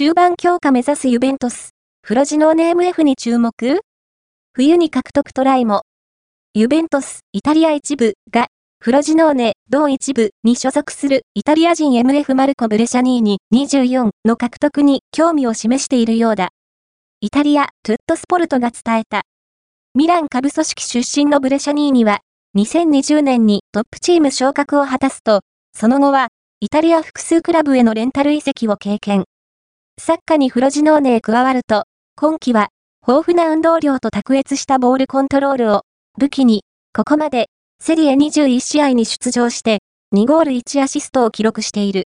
中盤強化目指すユベントス。フロジノーネーム F に注目冬に獲得トライも。ユベントス、イタリア一部が、フロジノーネ、同一部に所属するイタリア人 MF マルコ・ブレシャニーニ24の獲得に興味を示しているようだ。イタリア、トゥットスポルトが伝えた。ミラン下部組織出身のブレシャニーニは、2020年にトップチーム昇格を果たすと、その後は、イタリア複数クラブへのレンタル移籍を経験。サッカーにフロジノーネへ加わると、今季は、豊富な運動量と卓越したボールコントロールを武器に、ここまで、セリエ21試合に出場して、2ゴール1アシストを記録している。